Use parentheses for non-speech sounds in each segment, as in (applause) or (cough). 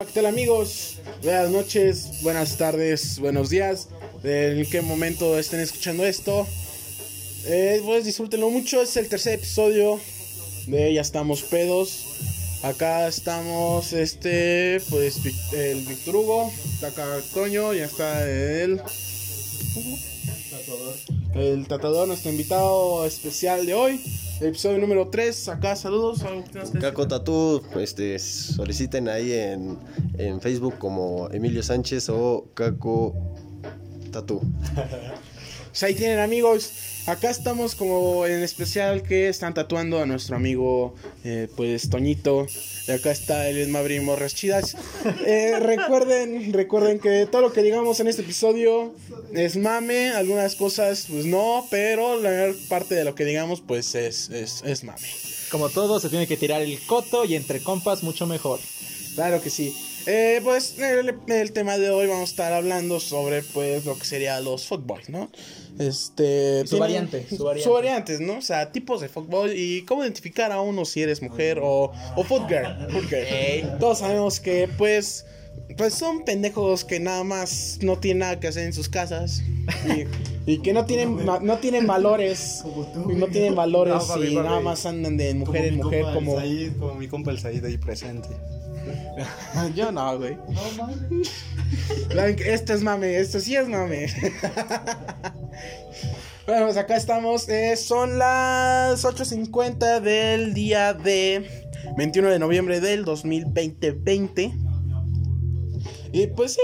¿Qué tal amigos? Buenas noches, buenas tardes, buenos días. En qué momento estén escuchando esto. Eh, pues disfrútenlo mucho. Es el tercer episodio de Ya estamos pedos. Acá estamos, este, pues el Víctor Hugo. Está acá Toño, ya está el. El tratador, nuestro invitado especial de hoy. Episodio número 3, acá saludos. Caco Tatú, este, soliciten ahí en, en Facebook como Emilio Sánchez o Caco Tatú. (laughs) Pues ahí tienen amigos. Acá estamos como en especial que están tatuando a nuestro amigo, eh, pues Toñito. Y acá está el Mabri Morras Chidas. Eh, recuerden, recuerden que todo lo que digamos en este episodio es mame. Algunas cosas, pues no, pero la mayor parte de lo que digamos, pues es, es, es mame. Como todo, se tiene que tirar el coto y entre compas mucho mejor. Claro que sí. Eh, pues el, el tema de hoy vamos a estar hablando sobre pues lo que sería los fuckboys, ¿no? Este Su tienen- variante, su variante. su variantes, ¿no? O sea, tipos de fuckboy y cómo identificar a uno si eres mujer o o. Todos sabemos que pues pues son pendejos que nada más no tienen nada que hacer en sus casas y, y que no tienen ma- no tienen valores, y no tienen valores No, papi, y papi. nada más andan de mujer en mujer como mi compa el Said ahí presente. (laughs) yo no, güey. (laughs) Like, Esto es mame, esto sí es mame. (laughs) bueno, pues acá estamos. eh, son las 8.50 del día de 21 de noviembre del 2020. Y pues sí.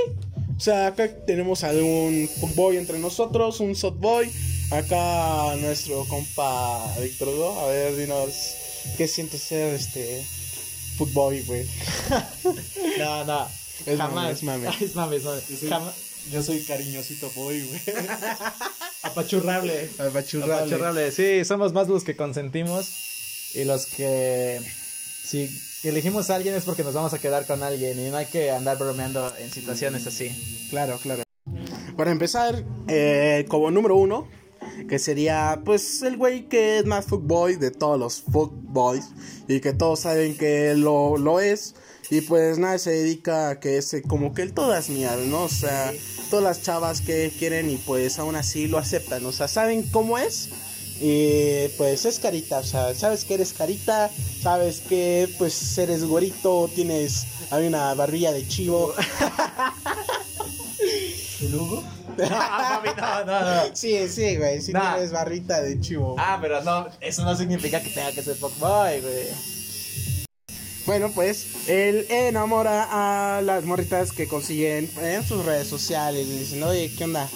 O sea, acá tenemos a un boy entre nosotros, un softboy. Acá nuestro compa Víctor Hugo. A ver, dinos qué siente ser este footboy, güey. (laughs) No, no. Es jamás. mame, (laughs) es mame. Es mame, es mame. Jamás. Yo soy cariñosito boy, güey. (laughs) Apachurrable. Apachurrable. Apachurrable. Sí, somos más los que consentimos y los que. Si elegimos a alguien es porque nos vamos a quedar con alguien y no hay que andar bromeando en situaciones así. Claro, claro. Para empezar, eh, como número uno, que sería pues el güey que es más fuckboy de todos los fuckboys y que todos saben que lo, lo es y pues nada se dedica a que es como que el todas mías, ¿no? O sea, todas las chavas que quieren y pues aún así lo aceptan, o sea, saben cómo es y pues es carita, o sea, sabes que eres carita, sabes que pues eres güerito, tienes hay una barbilla de chivo. (laughs) ¿El Hugo? (laughs) No, papi, no, no, no. Sí, sí, güey, sí Nah. tienes barrita de chivo. Ah, pero no, eso no significa que tenga que ser fuckboy, güey. Bueno, pues él enamora a las morritas que consiguen en sus redes sociales. Y dicen, oye, ¿qué onda?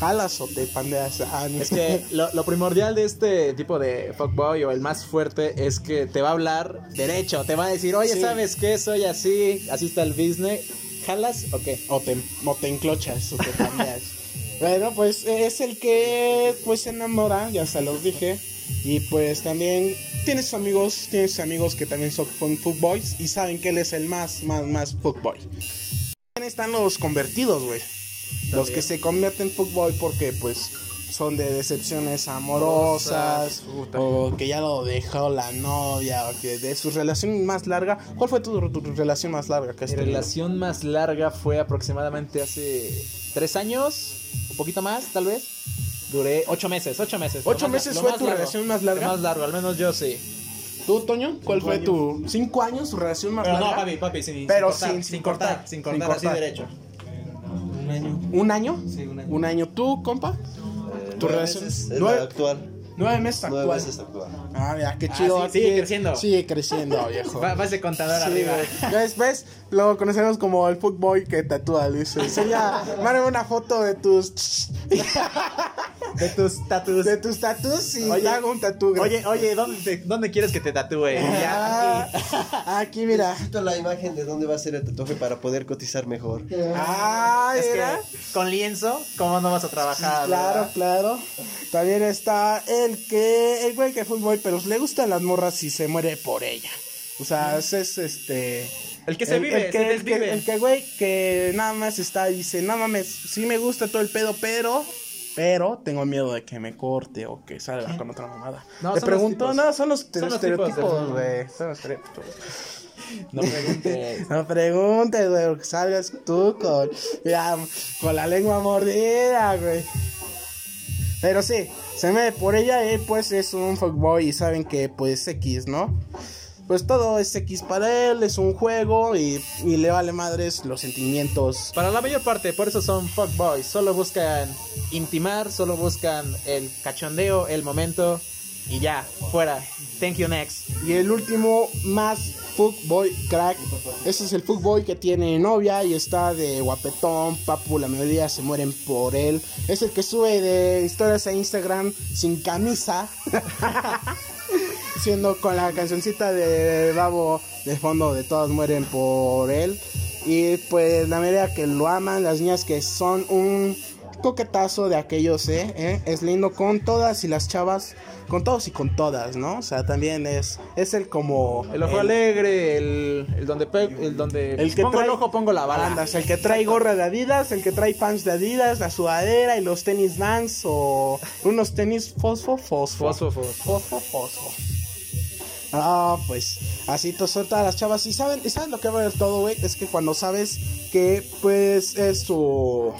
¿Jalas o te pandeas? Ah, no Es que lo, lo primordial de este tipo de fuckboy o el más fuerte es que te va a hablar derecho, te va a decir, oye, Sí. ¿sabes qué? Soy así, así está el business. ¿Jalas o qué? o te, o te enclochas o te pandeas. (laughs) bueno, pues es el que pues se enamora, ya se los dije. Y pues también tiene sus amigos, tiene sus amigos que también son son fuckboys y saben que él es el más, más, más fuckboy. También están los convertidos, güey. Los que se convierten en fuckboy porque pues son de decepciones amorosas Puta. o que ya lo dejó la novia o que de su relación más larga. ¿Cuál fue tu, tu relación más larga que has Mi relación más larga fue aproximadamente hace tres años, un poquito más, tal vez. Duré ocho meses, ocho meses. ¿Ocho meses fue tu largo. relación más larga? Más largo, al menos yo sí. ¿Tú, Toño? ¿Cuál fue años. tu cinco años tu relación más Pero no, larga? papi, papi, sin, Pero sin cortar, sin- sin cortar, sin sin cortar, así cortar. derecho. Un año. ¿Un año? Sí, un año. ¿Un año tú, compa? ¿Tu Nueve relación? meses es Nueve- la actual. Nueve meses Nueve actual. meses actual. Ah, mira, qué Ah, chido. sí, sigue creciendo. Sigue creciendo, viejo. (laughs) Va, va ese contador Sí, arriba. ¿Ves? ¿Ves? Lo conocemos como el footboy que tatúa, dice. Enseña, mándame una foto de tus (laughs) De tus tatuos. de tus tatuos y Oye, hago un tatu. güey. Oye, oye, ¿dónde, te- ¿dónde quieres que te tatúe? Ya, aquí. Ah, aquí, mira. Necesito la imagen de dónde va a ser el tatuaje para poder cotizar mejor. Ah, Es mira. que con lienzo, ¿cómo no vas a trabajar? Claro, verdad? claro. También está el que, el güey que es fútbol, pero le gustan las morras y se muere por ella. O sea, es este. El que se vive, el se que, el desvive. que, el que, güey, que nada más está y dice, no mames, sí me gusta todo el pedo, pero. Pero tengo miedo de que me corte o que salga con otra mamada. No, Te pregunto, no, son los, Son los tipos de estereotipos, güey. Son los estereotipos. No preguntes. (laughs) No preguntes, güey, porque salgas tú con, ya, con la lengua mordida, güey. Pero sí, se me por ella, él pues es un fuckboy y saben que pues X, ¿no? Pues todo es X para él, es un juego y, y le vale madres los sentimientos. Para la mayor parte, por eso son fuckboys. Solo buscan intimar, solo buscan el cachondeo, el momento y ya, fuera. Thank you next. Y el último más fuckboy crack, ese es el fuckboy que tiene novia y está de guapetón, papu, la mayoría se mueren por él. Es el que sube de historias a Instagram sin camisa. (laughs) Siendo con la cancioncita de Babo de fondo de todos mueren por él. Y pues la mayoría que lo aman, las niñas que son un coquetazo de aquellos, ¿eh? ¿eh? Es lindo con todas y las chavas, con todos y con todas, ¿no? O sea, también es, es el como... El ojo alegre, el, el donde pe- el donde El que pongo trae el ojo pongo la bala. Andas, el que trae gorra de Adidas, el que trae pants de Adidas, la sudadera y los tenis Vans o unos tenis fosfo fosfo. Fosfo, fosfo. Fosfo fosfo. Ah, pues así son todas las chavas. Y saben, y saben lo que va a ver todo, güey, es que cuando sabes que pues es su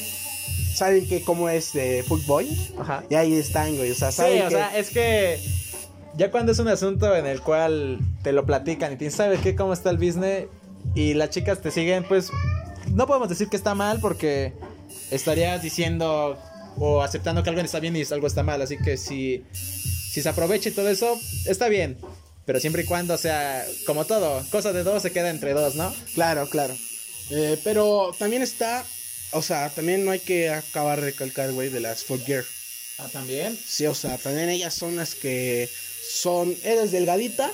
saben que como es de Footboy Ajá. y ahí están, güey, o sea, Sí, saben o que sea, es que ya cuando es un asunto en el cual te lo platican y tienes sabes qué cómo está el business y las chicas te siguen, pues no podemos decir que está mal porque estarías diciendo o aceptando que algo está bien y algo está mal, así que si si se aprovecha y todo eso está bien, pero siempre y cuando sea como todo, cosa de dos se queda entre dos, ¿no? Claro, claro. Eh, pero también está, o sea, también no hay que acabar de recalcar, güey, de las fuck girl. Ah, también. Sí, o sea, también ellas son las que son, eres delgadita,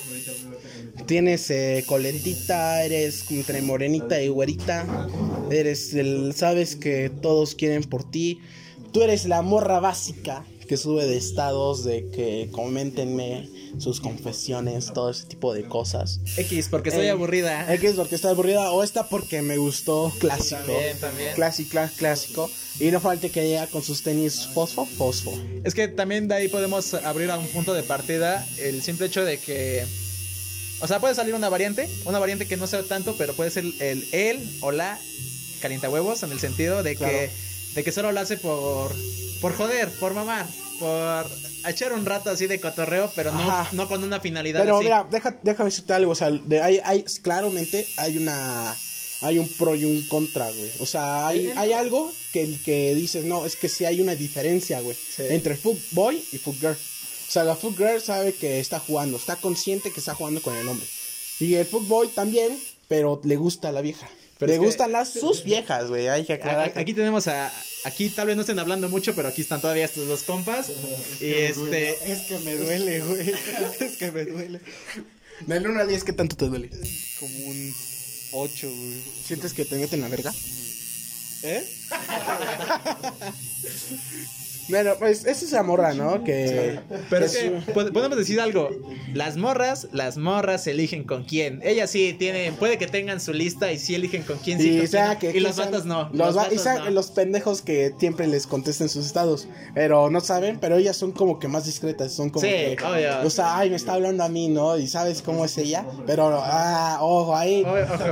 tienes eh, coletita, eres entre morenita y güerita, eres el, sabes que todos quieren por ti, tú eres la morra básica que sube de estados, de que coméntenme sus confesiones, todo ese tipo de cosas. X porque estoy Eh, aburrida. X porque está aburrida o esta porque me gustó clásico. También, también. Clásico, clásico. Y no falte que llega con sus tenis fosfo, fosfo. Es que también de ahí podemos abrir a un punto de partida el simple hecho de que. O sea, puede salir una variante, una variante que no sea tanto, pero puede ser el él o la calienta huevos en el sentido de Claro. que de que solo lo hace por por joder, por mamar, por echar un rato así de cotorreo, pero no, no con una finalidad Pero así. mira, deja, déjame decirte algo, o sea, de, hay, hay, claramente hay una, hay un pro y un contra, güey. O sea, hay, hay algo que, el que dices, no, es que sí hay una diferencia, güey, entre boy y girl. O sea, la girl sabe que está jugando, está consciente que está jugando con el hombre. Y el boy también, pero le gusta a la vieja. Pero le es que- gustan las sus viejas, güey, hay que aclarar. Aquí tenemos a. Aquí tal vez no estén hablando mucho, pero aquí están todavía estos dos compas. (laughs) Y este. Es que me duele, güey. (laughs) Es que me duele. Del 1 al 10, ¿qué tanto te duele? Como un 8, güey. ¿Sientes que te meten la verga? ¿Eh? (laughs) Bueno, pues esa es la morra, ¿no? Que. Pero que es que podemos decir algo. Las morras, las morras eligen con quién. Ellas sí tienen, puede que tengan su lista y sí eligen con quién sí. Y, con sea, quién que, y que los vatos no. Los, va- y no. los pendejos que siempre les contesten sus estados. Pero no saben, pero ellas son como que más discretas. Son como Sí, que. obvio. O sea, ay, me está hablando a mí, ¿no? Y sabes cómo es ella. Pero, ah, ojo, ahí.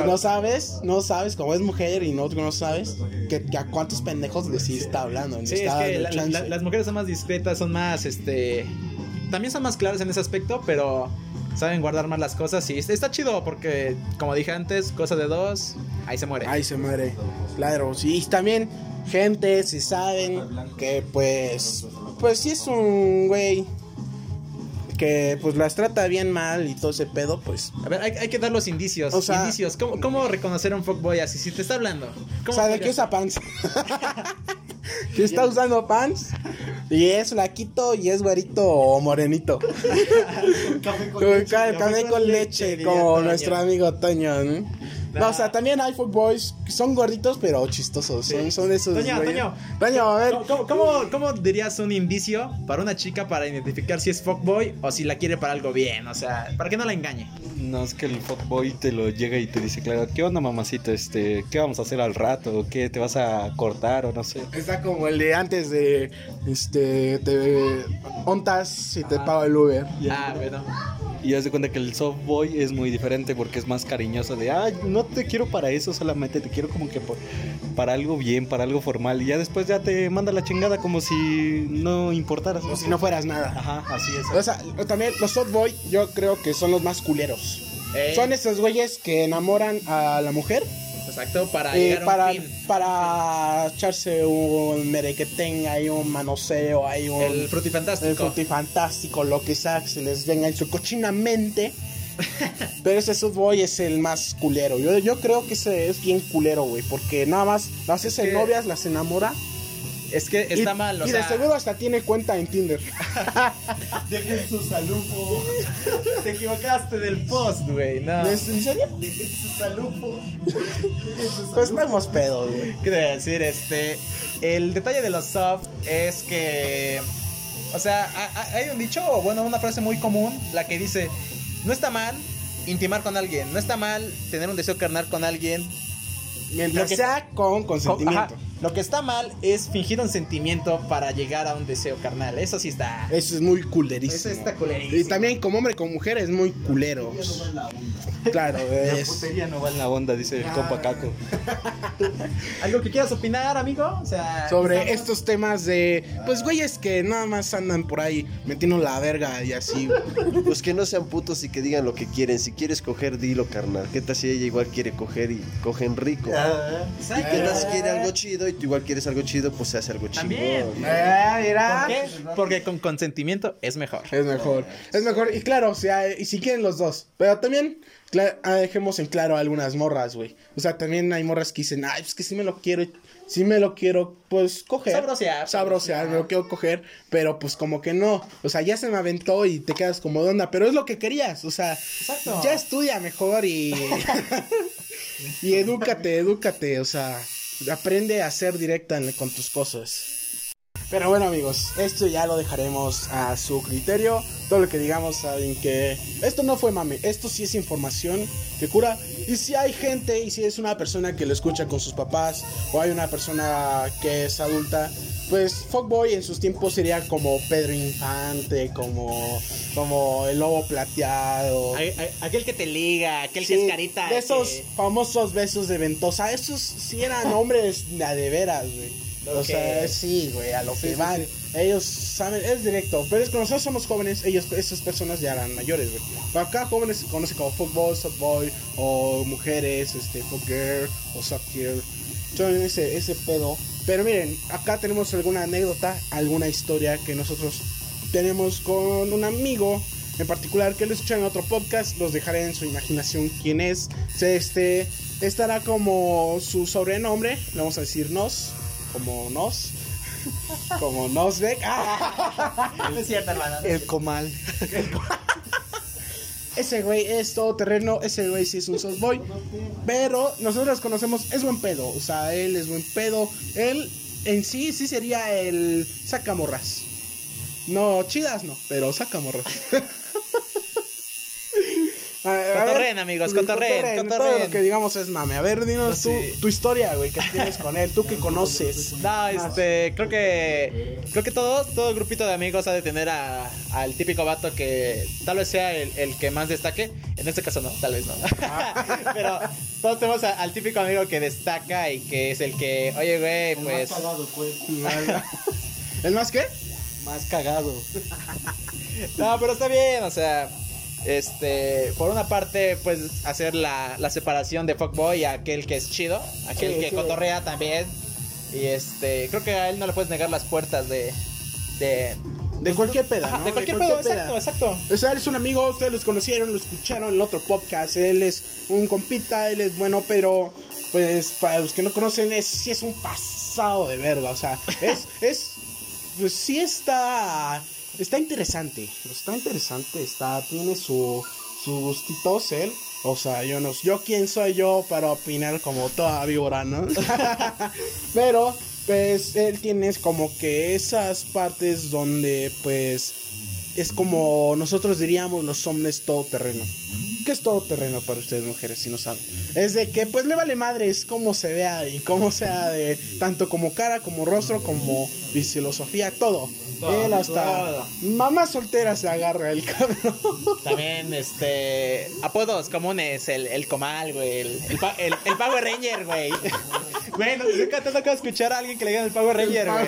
No sabes, no sabes, como es mujer y no, no sabes, que, que a cuántos pendejos les sí está hablando. Sí, es está que dando la- la- las mujeres son más discretas, son más, este... También son más claras en ese aspecto, pero saben guardar más las cosas y está chido porque, como dije antes, cosa de dos, ahí se muere. Ahí se muere. Claro, sí. Y también, gente, si saben que pues. Pues sí es un güey. Que pues las trata bien mal y todo ese pedo, pues. A ver, hay, hay que dar los indicios. O sea- indicios. ¿Cómo, cómo reconocer a un fuckboy así? Si te está hablando. O ¿Cómo sea, de que podrías- usa pants. (laughs) (laughs) (laughs) que está usando pants. Y es flaquito y es güerito o morenito. (laughs) Café Con ca- café con leche, como nuestro amigo Toño, ¿no? No, o sea, también hay fuckboys que son gorditos pero chistosos. Son, son esos. Toño, güeyes. Toño. Toño, a ver. ¿Cómo, cómo, dirías un indicio para una chica para identificar si es fuckboy o si la quiere para algo bien? O sea, para que no la engañe. No, es que el fuckboy te lo llega y te dice, claro, ¿qué onda, mamacita? Este, ¿qué vamos a hacer al rato? ¿O ¿Qué? ¿Te vas a cortar o no sé? Está como el de antes de. Este. Te. Ontas si te pago el Uber. Ah, bueno. Y haz de cuenta que el soft boy es muy diferente porque es más cariñoso de, ay, no te quiero para eso solamente, te quiero como que por, para algo bien, para algo formal. Y ya después ya te manda la chingada como si no importaras. Como si no fueras nada. Ajá, así es. O sea, también los softboy yo creo que son los más culeros. Ey. Son esos güeyes que enamoran a la mujer Exacto, para eh, llegar a para, un fin. para echarse un merequetén, hay un manoseo, hay un... El el frutifantástico. frutifantástico, lo que sea que se les venga en su cochina mente. (laughs) Pero ese softboy es el más culero. Yo, yo creo que ese es bien culero, güey. Porque nada más las hace novias, las enamora. Es que está y, mal, o y sea. de seguro hasta tiene cuenta en Tinder. (laughs) Dejen su salupo. Te equivocaste del post, güey. No. ¿En serio? Pues estamos pedos, güey. ¿Qué decir? Este. El detalle de los soft es que. O sea, ha- ha- hay un dicho, o bueno, una frase muy común, la que dice: No está mal intimar con alguien, no está mal tener un deseo carnal con alguien. Mientras que- sea con consentimiento. Ajá. Lo que está mal es fingir un sentimiento para llegar a un deseo carnal. Eso sí está. Eso es muy culerísimo. Eso está culerísimo. Y también como hombre con mujer es muy culero. Claro, (laughs) La es... putería no va en la onda, dice el compa Caco. (laughs) ¿Algo que quieras opinar, amigo? O sea, Sobre estamos- estos temas de, pues güeyes que nada más andan por ahí metiendo la verga y así. Pues que no sean putos y que digan lo que quieren. Si quieres coger, dilo, carnal. ¿Qué tal si ella igual quiere coger y cogen rico? Exacto. ¿Qué tal si quiere algo chido y tú igual quieres algo chido? Pues se hace algo chido. También. ¿Por qué? Porque con consentimiento es mejor. Es mejor. Es mejor. Y claro, o sea, y si quieren los dos. Pero también ah, dejemos en claro algunas morras, güey. O sea, también hay morras que dicen, ay, pues que sí me lo quiero, sí me lo quiero, pues coger. Sabrosear. Sabrosear, me lo quiero coger. Pero pues como que no. O sea, ya se me aventó y te quedas como de onda. Pero es lo que querías. O sea, Exacto. ya estudia mejor y. (laughs) y edúcate, edúcate. O sea, aprende a ser directa con tus cosas. Pero bueno amigos, esto ya lo dejaremos a su criterio. Todo lo que digamos saben que esto no fue mame, esto sí es información que cura. Y si hay gente y si es una persona que lo escucha con sus papás o hay una persona que es adulta, pues Fuckboy en sus tiempos sería como Pedro Infante, como, como el lobo plateado. Ay- ay- Aquel que te liga, aquel Sí, que es carita. De esos que- famosos besos de ventosa. Esos sí eran hombres de veras, güey. O sea, sí, güey, a lo que sí, van. Ellos saben, es directo. Pero es que nosotros somos jóvenes, ellos, esas personas ya eran mayores, güey. Pero acá jóvenes se conoce como fuckboy, softboy, o mujeres, este, fuckgirl, o softgirl. Son ese, ese pedo. Pero miren, acá tenemos alguna anécdota, alguna historia que nosotros tenemos con un amigo en particular que lo escuchan en otro podcast. Los dejaré en su imaginación quién es. Este estará como su sobrenombre. Le vamos a decir nos. Como nos. Como Nosbeck. Ah, No es cierto, hermano. El comal. (laughs) ese güey es todo terreno. Ese güey sí es un softboy. Pero nosotros conocemos. Es buen pedo. O sea, él es buen pedo. Él en sí sí sería el sacamorras. No, chidas no, pero sacamorras. (laughs) A- a ver, Cotorren, amigos, cotorren, Todo cotorren. lo que digamos es mame. A ver, dinos No, tú, sí. tu historia, güey, que tienes con él, tú que conoces. (laughs) No, este, creo que creo que todo, todo grupito de amigos ha de tener a- al típico vato que tal vez sea el, el que más destaque. En este caso no, tal vez no. (laughs) Pero todos tenemos a- al típico amigo que destaca y que es el que, oye, güey, pues... ¿El más qué? Más cagado. (laughs) No, pero está bien, o sea, este, por una parte, pues hacer la, la separación de fuckboy a aquel que es chido, aquel Sí, que sí. cotorrea también. Y este, creo que a él no le puedes negar las puertas de. de, De cualquier peda, Ajá, ¿no? de cualquier pedo, peda. exacto, exacto. O sea, él es un amigo, ustedes los conocieron, lo escucharon en el otro podcast. Él es un compita, él es bueno, pero pues para los que no conocen, es, sí es un pasado de verga. O sea, es, es, pues sí está, está interesante. Está interesante, está, tiene su, sus gustitos él. O sea, yo no, yo quién soy yo para opinar como toda víbora, ¿no? (laughs) Pero, pues, él tiene como que esas partes donde, pues, es como nosotros diríamos los hombres todoterreno. ¿Qué es todo terreno para ustedes, mujeres, si no saben? Es de que, pues, le vale madre, es cómo se vea y cómo sea de tanto como cara, como rostro, como filosofía, todo. Todo, Él hasta todo. mamá soltera se agarra el cabrón. También, este. Apodos comunes: el, el comal, güey. El, el, pa- el- el Power Ranger, güey. Güey, no- nunca te ha tocado escuchar a alguien que le digan el Power Ranger, güey.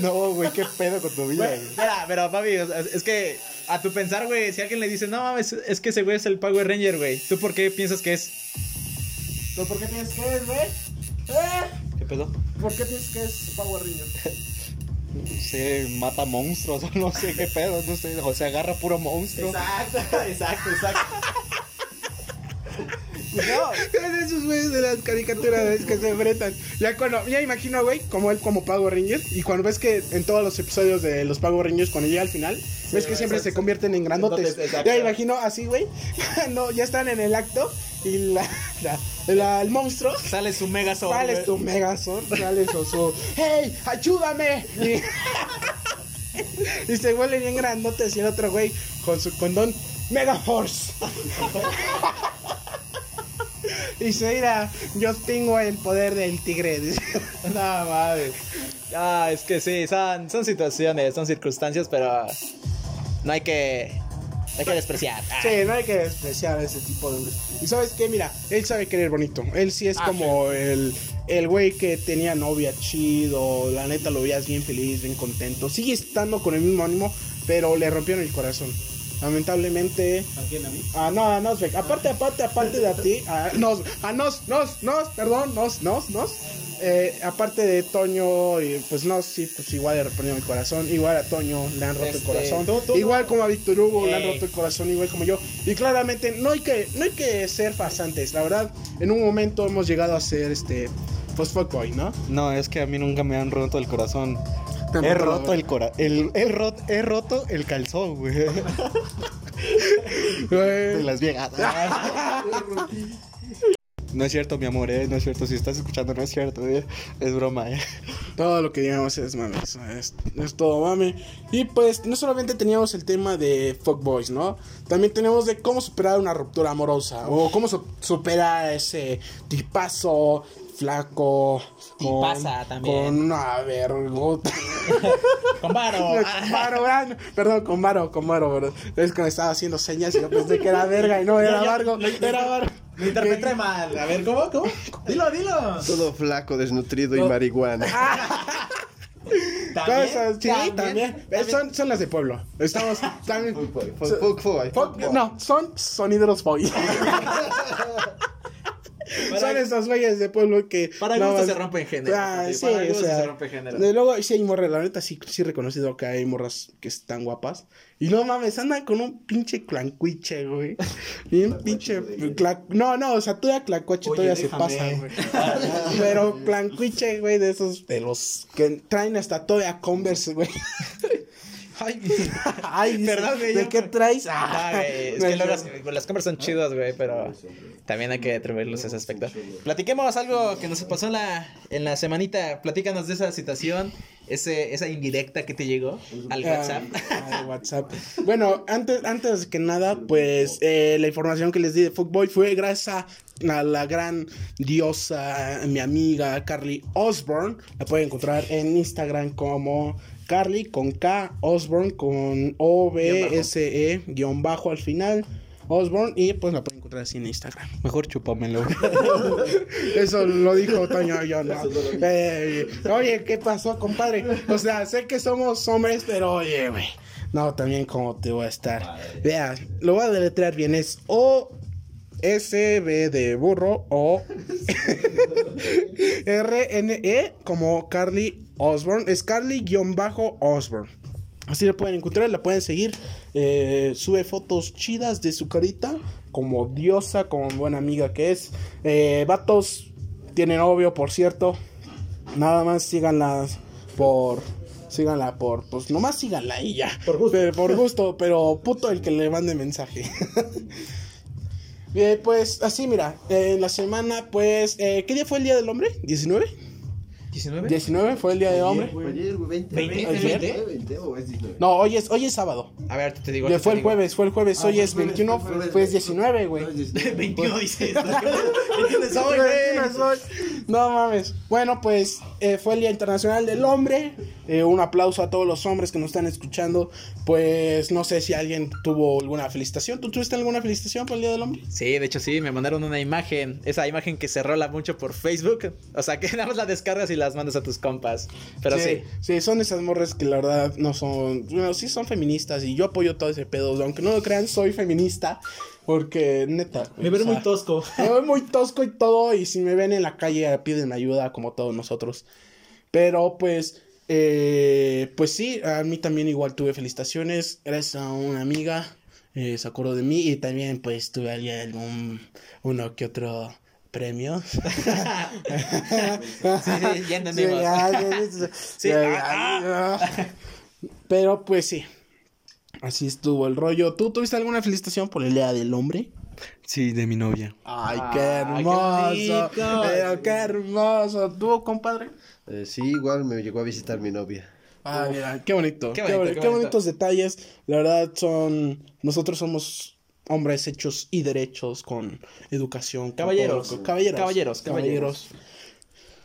No, güey, qué pedo con tu vida, Güey, güey. Mira, pero papi, es que a tu pensar, güey, si alguien le dice, no mames, es que ese güey es el Power Ranger, güey. ¿Tú por qué piensas que es? ¿Tú por qué piensas que es, güey? ¿Eh? ¿Qué pedo? ¿Por qué piensas que es Power Ranger? (laughs) Sé, mata monstruos, (laughs) no sé qué pedo, no sé, o sea, agarra puro monstruo. Exacto, (laughs) exacto, exacto. No, Es de esos güeyes de las caricaturas que se enfrentan. Ya cuando, ya imagino, güey, como él como Power Ranger. Y cuando ves que en todos los episodios de los Power Rangers, cuando llega al final, ves que siempre exacto. se convierten en grandotes. Ya imagino así, güey. (laughs) no, ya están en el acto. Y la, la- la- el monstruo. sale su Megazord. Sale su Megazord, sale su, su ¡Hey! ¡Ayúdame! Y, (laughs) y se vuelve bien grandotes y el otro güey con su condón Mega Force. (laughs) (laughs) y se dirá, yo tengo el poder del tigre. dice. (laughs) No mames. Ah, es que sí, son, son situaciones, son circunstancias, pero no hay que, hay que despreciar. Ah, Sí, no hay que despreciar a ese tipo de hombres. Y sabes qué, mira, él sabe querer bonito. Él sí es Ah, como el, el güey que tenía novia chido. La neta lo veías bien feliz, bien contento. Sigue estando con el mismo ánimo, pero le rompieron el corazón. Lamentablemente. ¿A quién a mí? Ah, no, a nos, aparte, aparte, aparte de a ti, a nos, a nos, nos, nos, perdón, nos, nos, nos. Eh, aparte de Toño, y pues no, sí, pues igual le rompieron el corazón. Igual a Toño le han roto el Este, corazón. tú- tú- igual como a Víctor Hugo le han Ey. roto el corazón, igual como yo. Y claramente no hay que, no hay que ser farsantes. La verdad, en un momento hemos llegado a ser este, pues fuckboy, ¿no? No, es que a mí nunca me han roto el corazón. He roto- el corazón. El, he, rot- he roto el calzón, güey. (laughs) De las viejas. (laughs) No es cierto, mi amor, eh. No es cierto. Si estás escuchando, no es cierto, eh. Es broma, eh. Todo lo que digamos es mame, es, es- todo mame. Y pues no solamente teníamos el tema de fuckboys, ¿no? También tenemos de cómo superar una ruptura amorosa. O cómo su- superar ese tipazo flaco. Con, Tipaza también. Con una vergota. (laughs) Con varo. (laughs) con varo, ah, perdón, con varo, con varo, bro. Es que me estaba haciendo señas y yo pensé que era verga y no, era (laughs) vargo, era vargo. Lo interpreté mal. A ver, ¿cómo? ¿Cómo? Dilo, dilo. Todo flaco, desnutrido y marihuana. Todas esas- sí, también. Eh, Son, son las de pueblo. Estamos también. Fuck, fuck, fuck, Fuck, fuck. no, son sonideros boy. Son esos güeyes de pueblo que. Para no, gusto se rompen géneros, Ah, sí, para o gusto sea, se rompen géneros. De luego, sí hay morras, la neta, sí, sí he reconocido que hay morras que están guapas. Y no mames, andan con un pinche clancuiche, güey. (laughs) Y un pinche. cla- No, no, o sea, todavía clacuache Oye, todavía se pasa, güey. (laughs) Pero clancuiche, güey, de esos, de los que traen hasta todavía Converse, güey. (laughs) Ay, (laughs) Perdón, güey, ¿De qué traes? Ah, güey, (laughs) es que luego no. las, las compras son chidas, güey, pero también hay que atribuirles ese aspecto. Platiquemos algo que nos pasó en la, en la semanita. Platícanos de esa situación, ese, esa indirecta que te llegó al Ah, WhatsApp. al (laughs) WhatsApp. Bueno, antes, antes que nada, pues eh, la información que les di de Footboy fue gracias a, a la gran diosa, mi amiga Carly Osborne. La pueden encontrar en Instagram como Carly con K, Osborne con O, B, S, E, guion bajo al final. Osborne y pues la pueden encontrar así en Instagram. Mejor chúpamelo. (laughs) Eso lo dijo Toño, yo no. Eh, oye, ¿qué pasó, compadre? O sea, sé que somos hombres, pero oye, güey. No, también como te voy a estar. Vea, lo voy a deletrear bien. Es O S B de burro o (laughs) R N E como Carly Osborne. Es Carly-Osborne. Así la pueden encontrar, la pueden seguir. Eh, sube fotos chidas de su carita. Como diosa, como buena amiga que es. Eh, vatos, tiene novio, por cierto. Nada más síganla por. Síganla por. Pues nomás síganla y ya. Por gusto. Pero, por gusto, pero puto el que le mande mensaje. Bien, (laughs) pues así, mira. eh, en la semana, pues. eh, ¿Qué día fue el día del hombre? ¿19? ¿19? 19 fue el día del hombre. Fue ayer, güey, 20. ¿Veinte? ¿Ayer? ¿Veinte? ¿Fue 20 o es 19? No, hoy es, hoy es sábado. A ver, te digo. Ya te fue el digo. jueves, fue el jueves, Ah, hoy es jueves, 21, fue fue güey. 19, güey. No, es 19. 21 (laughs) dices. 21 es hoy, Veintiuno es güey. hoy. No mames. Bueno, pues eh, fue el Día Internacional del Hombre. Eh, un aplauso a todos los hombres que nos están escuchando. Pues no sé si alguien tuvo alguna felicitación. ¿Tú tuviste alguna felicitación por el Día del Hombre? Sí, de hecho sí, me mandaron una imagen. Esa imagen que se rola mucho por Facebook. O sea, que (laughs) nada más la descargas y las mandas a tus compas. Pero sí. Sí, son esas morras que la verdad no son. Bueno, sí son feministas y yo apoyo todo ese pedo. Aunque no lo crean, soy feminista. Porque, neta. Me ven o sea, muy tosco. Me veo muy tosco y todo. Y si me ven en la calle, piden ayuda, como todos nosotros. Pero pues. eh, pues sí, a mí también igual tuve felicitaciones. Gracias a una amiga. eh, se acordó de mí. Y también, pues, tuve ahí algún. Uno que otro premio. (laughs) Sí, ya entendimos. Sí, ya, ya, ya, Sí, ya, ah, ya. Pero pues sí. Así estuvo el rollo. ¿Tú tuviste alguna felicitación por el Día del Hombre? Sí, de mi novia. Ay, qué hermoso. pero qué hermoso. ¿Tú, compadre? Eh, sí, igual me llegó a visitar mi novia. Ah, mira, qué bonito. Qué Qué, bonito, boni- qué qué bonito. bonitos detalles. La verdad son. Nosotros somos hombres hechos y derechos con educación. con Caballeros. todo, con- caballeros. Caballeros, caballeros.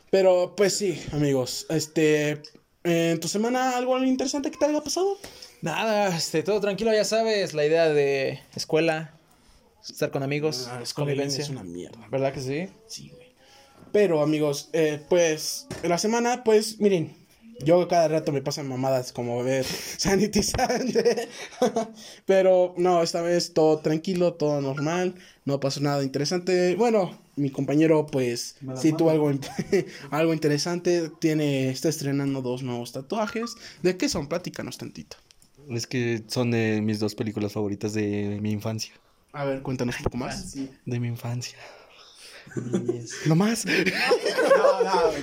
Pero pues sí, amigos. Este. ¿En tu semana algo interesante que te haya pasado? Nada, este, todo tranquilo, ya sabes. La idea de escuela, estar con amigos, Ah, es convivencia. Es una mierda. ¿Verdad que sí? Sí, güey. Pero, amigos, eh, pues, en la semana, pues, miren, yo cada rato me pasan mamadas como ver (laughs) sanitizante. (laughs) Pero, no, esta vez todo tranquilo, todo normal, no pasó nada interesante. Bueno, mi compañero, pues, sí tuvo algo, (laughs) algo interesante. Tiene, está estrenando dos nuevos tatuajes. ¿De qué son? Platícanos tantito. Es que son de mis dos películas favoritas de mi infancia. A ver, cuéntanos un poco más. De mi infancia. (laughs) No más. (laughs)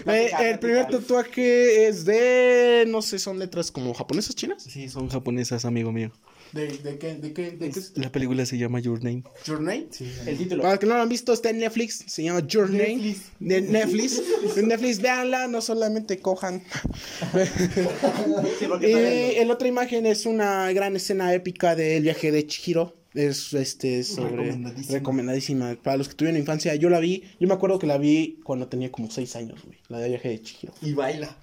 Eh, el primer tatuaje es de, no sé, son letras como japonesas, chinas. Sí, son japonesas, amigo mío. ¿De, de qué? ¿De qué? ¿De qué? es? La película se llama Your Name. ¿Your Name? El título. Para los que no lo han visto, está en Netflix. Se llama Your Name. De Netflix. En Netflix, véanla, no solamente cojan. y el otra imagen es una gran escena épica del viaje de Chihiro. Es este sobre recomendadísima. Para los que tuvieron infancia, yo la vi. Yo me acuerdo que la vi cuando tenía como 6 años, güey. La de viaje de Chihiro. Y baila.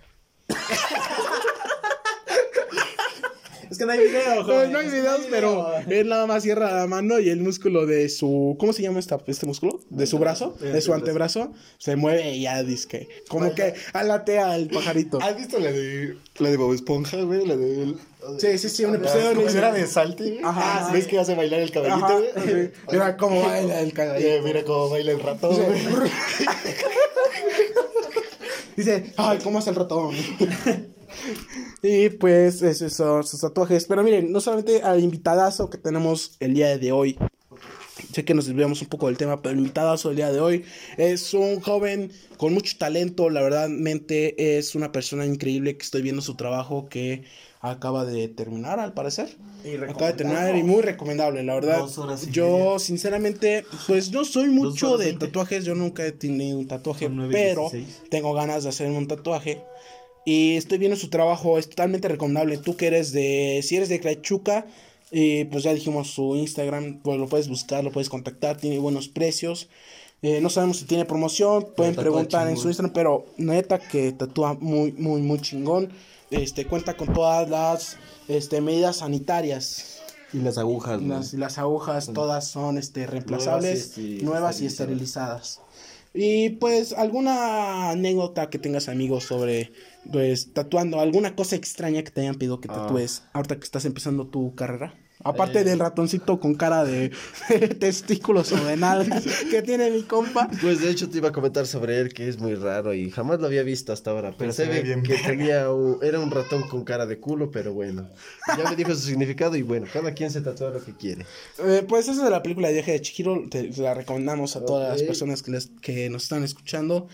(laughs) es que no hay video, No, no hay videos, pero él nada más cierra la mano y el músculo de su. ¿Cómo se llama esta, este músculo? De su brazo, de su antebrazo, se mueve y ya dice Como que alatea el pajarito. ¿Has visto la de la de Bob Esponja, güey? La de Sí, sí, sí, un episodio ¿Cómo donde era de Salte? Ajá, ¿Ves sí. que hace bailar el caballito, güey? sí. Mira cómo baila el Eh, caballito. Mira cómo baila el ratón, güey. (laughs) Dice, ay, ¿cómo hace el ratón? Y pues, esos son sus tatuajes. Pero miren, no solamente al invitadazo que tenemos el día de hoy. Sé que nos desviamos un poco del tema, pero el invitadazo del día de hoy es un joven con mucho talento. La verdad, mente es una persona increíble que estoy viendo su trabajo que acaba de terminar, al parecer. Acaba de terminar y muy recomendable, la verdad. Y Yo, sinceramente, pues no soy mucho de tatuajes. Yo nunca he tenido un tatuaje, y pero tengo ganas de hacerme un tatuaje. Y estoy viendo su trabajo, es totalmente recomendable. Tú que eres de, si eres de Crachuca, y pues ya dijimos su Instagram, pues lo puedes buscar, lo puedes contactar, tiene buenos precios. Eh, no sabemos si tiene promoción, pueden preguntar en su. Instagram, pero neta que tatúa muy, muy, muy chingón. Este, cuenta con todas las este, medidas sanitarias. Y las agujas. Las, las agujas todas son este, reemplazables, Nuevas y nuevas y esterilizadas. Y pues alguna anécdota que tengas amigos sobre pues tatuando, alguna cosa extraña que te hayan pedido que tatúes ahorita que estás empezando tu carrera. Aparte del ratoncito con cara de (laughs) testículos o de nalgas (laughs) que tiene mi compa. Pues de hecho te iba a comentar sobre él que es muy raro y jamás lo había visto hasta ahora. Pero Pensé se ve bien que verga. tenía un- era un ratón con cara de culo, pero bueno. Ya me dijo su significado y bueno, cada quien se tatúa lo que quiere. Eh, pues esa es la película de viaje de Chihiro, te, te la recomendamos a todas las personas que, les, que nos están escuchando.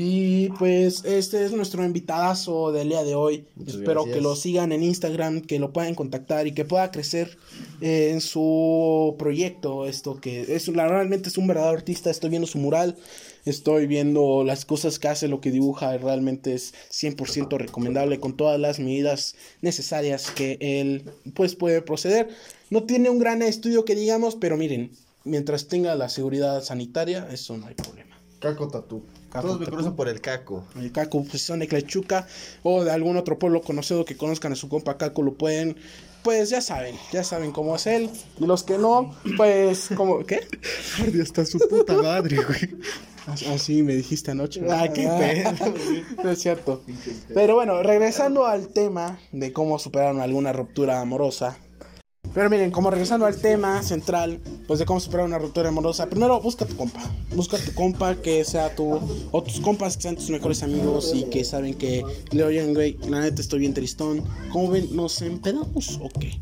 Y pues este es nuestro invitadazo del día de hoy. Muchas Espero gracias. que lo sigan en Instagram, que lo puedan contactar y que pueda crecer eh, en su proyecto. Esto que es la- realmente es un verdadero artista. Estoy viendo su mural, estoy viendo las cosas que hace, lo que dibuja. Realmente es 100% recomendable con todas las medidas necesarias que él pues puede proceder. No tiene un gran estudio que digamos, pero miren, mientras tenga la seguridad sanitaria, eso no hay problema. Caco Tatú. Caco Todos me conocen por el Caco. El Caco, pues son de Clechuca o de algún otro pueblo conocido que conozcan a su compa Caco, lo pueden, pues ya saben, ya saben cómo es él. Y los que no, pues, como, ¿qué? (laughs) Arde hasta su puta madre, güey. Así me dijiste anoche. Ah, qué pedo, (laughs) No es cierto. Pero bueno, regresando al tema de cómo superaron alguna ruptura amorosa. Pero miren, como regresando al tema central, pues de cómo superar una ruptura amorosa, primero busca tu compa. Busca tu compa que sea tu, o tus compas que sean tus mejores amigos y que saben que le oyen, güey, la neta estoy bien tristón. ¿Cómo ven? ¿Nos empedamos o qué?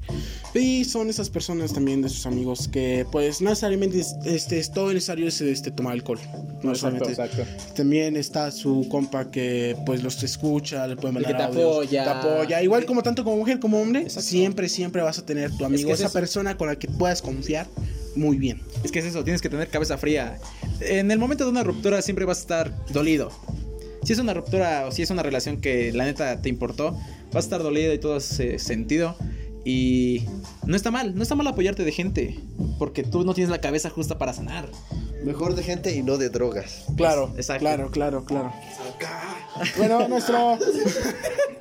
Y son esas personas también de sus amigos que, pues, no necesariamente es, este, es todo necesario es este, tomar alcohol. No Exacto, exacto. También está su compa que pues los escucha, le puede mandar que te audios, apoya. te apoya. Igual como tanto como mujer como hombre, siempre, siempre vas a tener tu amigo, que esa eso. persona con la que puedas confiar muy bien. Es que es eso, tienes que tener cabeza fría. En el momento de una ruptura siempre vas a estar dolido. Si es una ruptura o si es una relación que la neta te importó, vas a estar dolido y todo ese sentido. Y no está mal, no está mal apoyarte de gente, porque tú no tienes la cabeza justa para sanar. Mejor de gente y no de drogas. Claro, Exacto. claro, claro, claro. Bueno, nuestro... (laughs)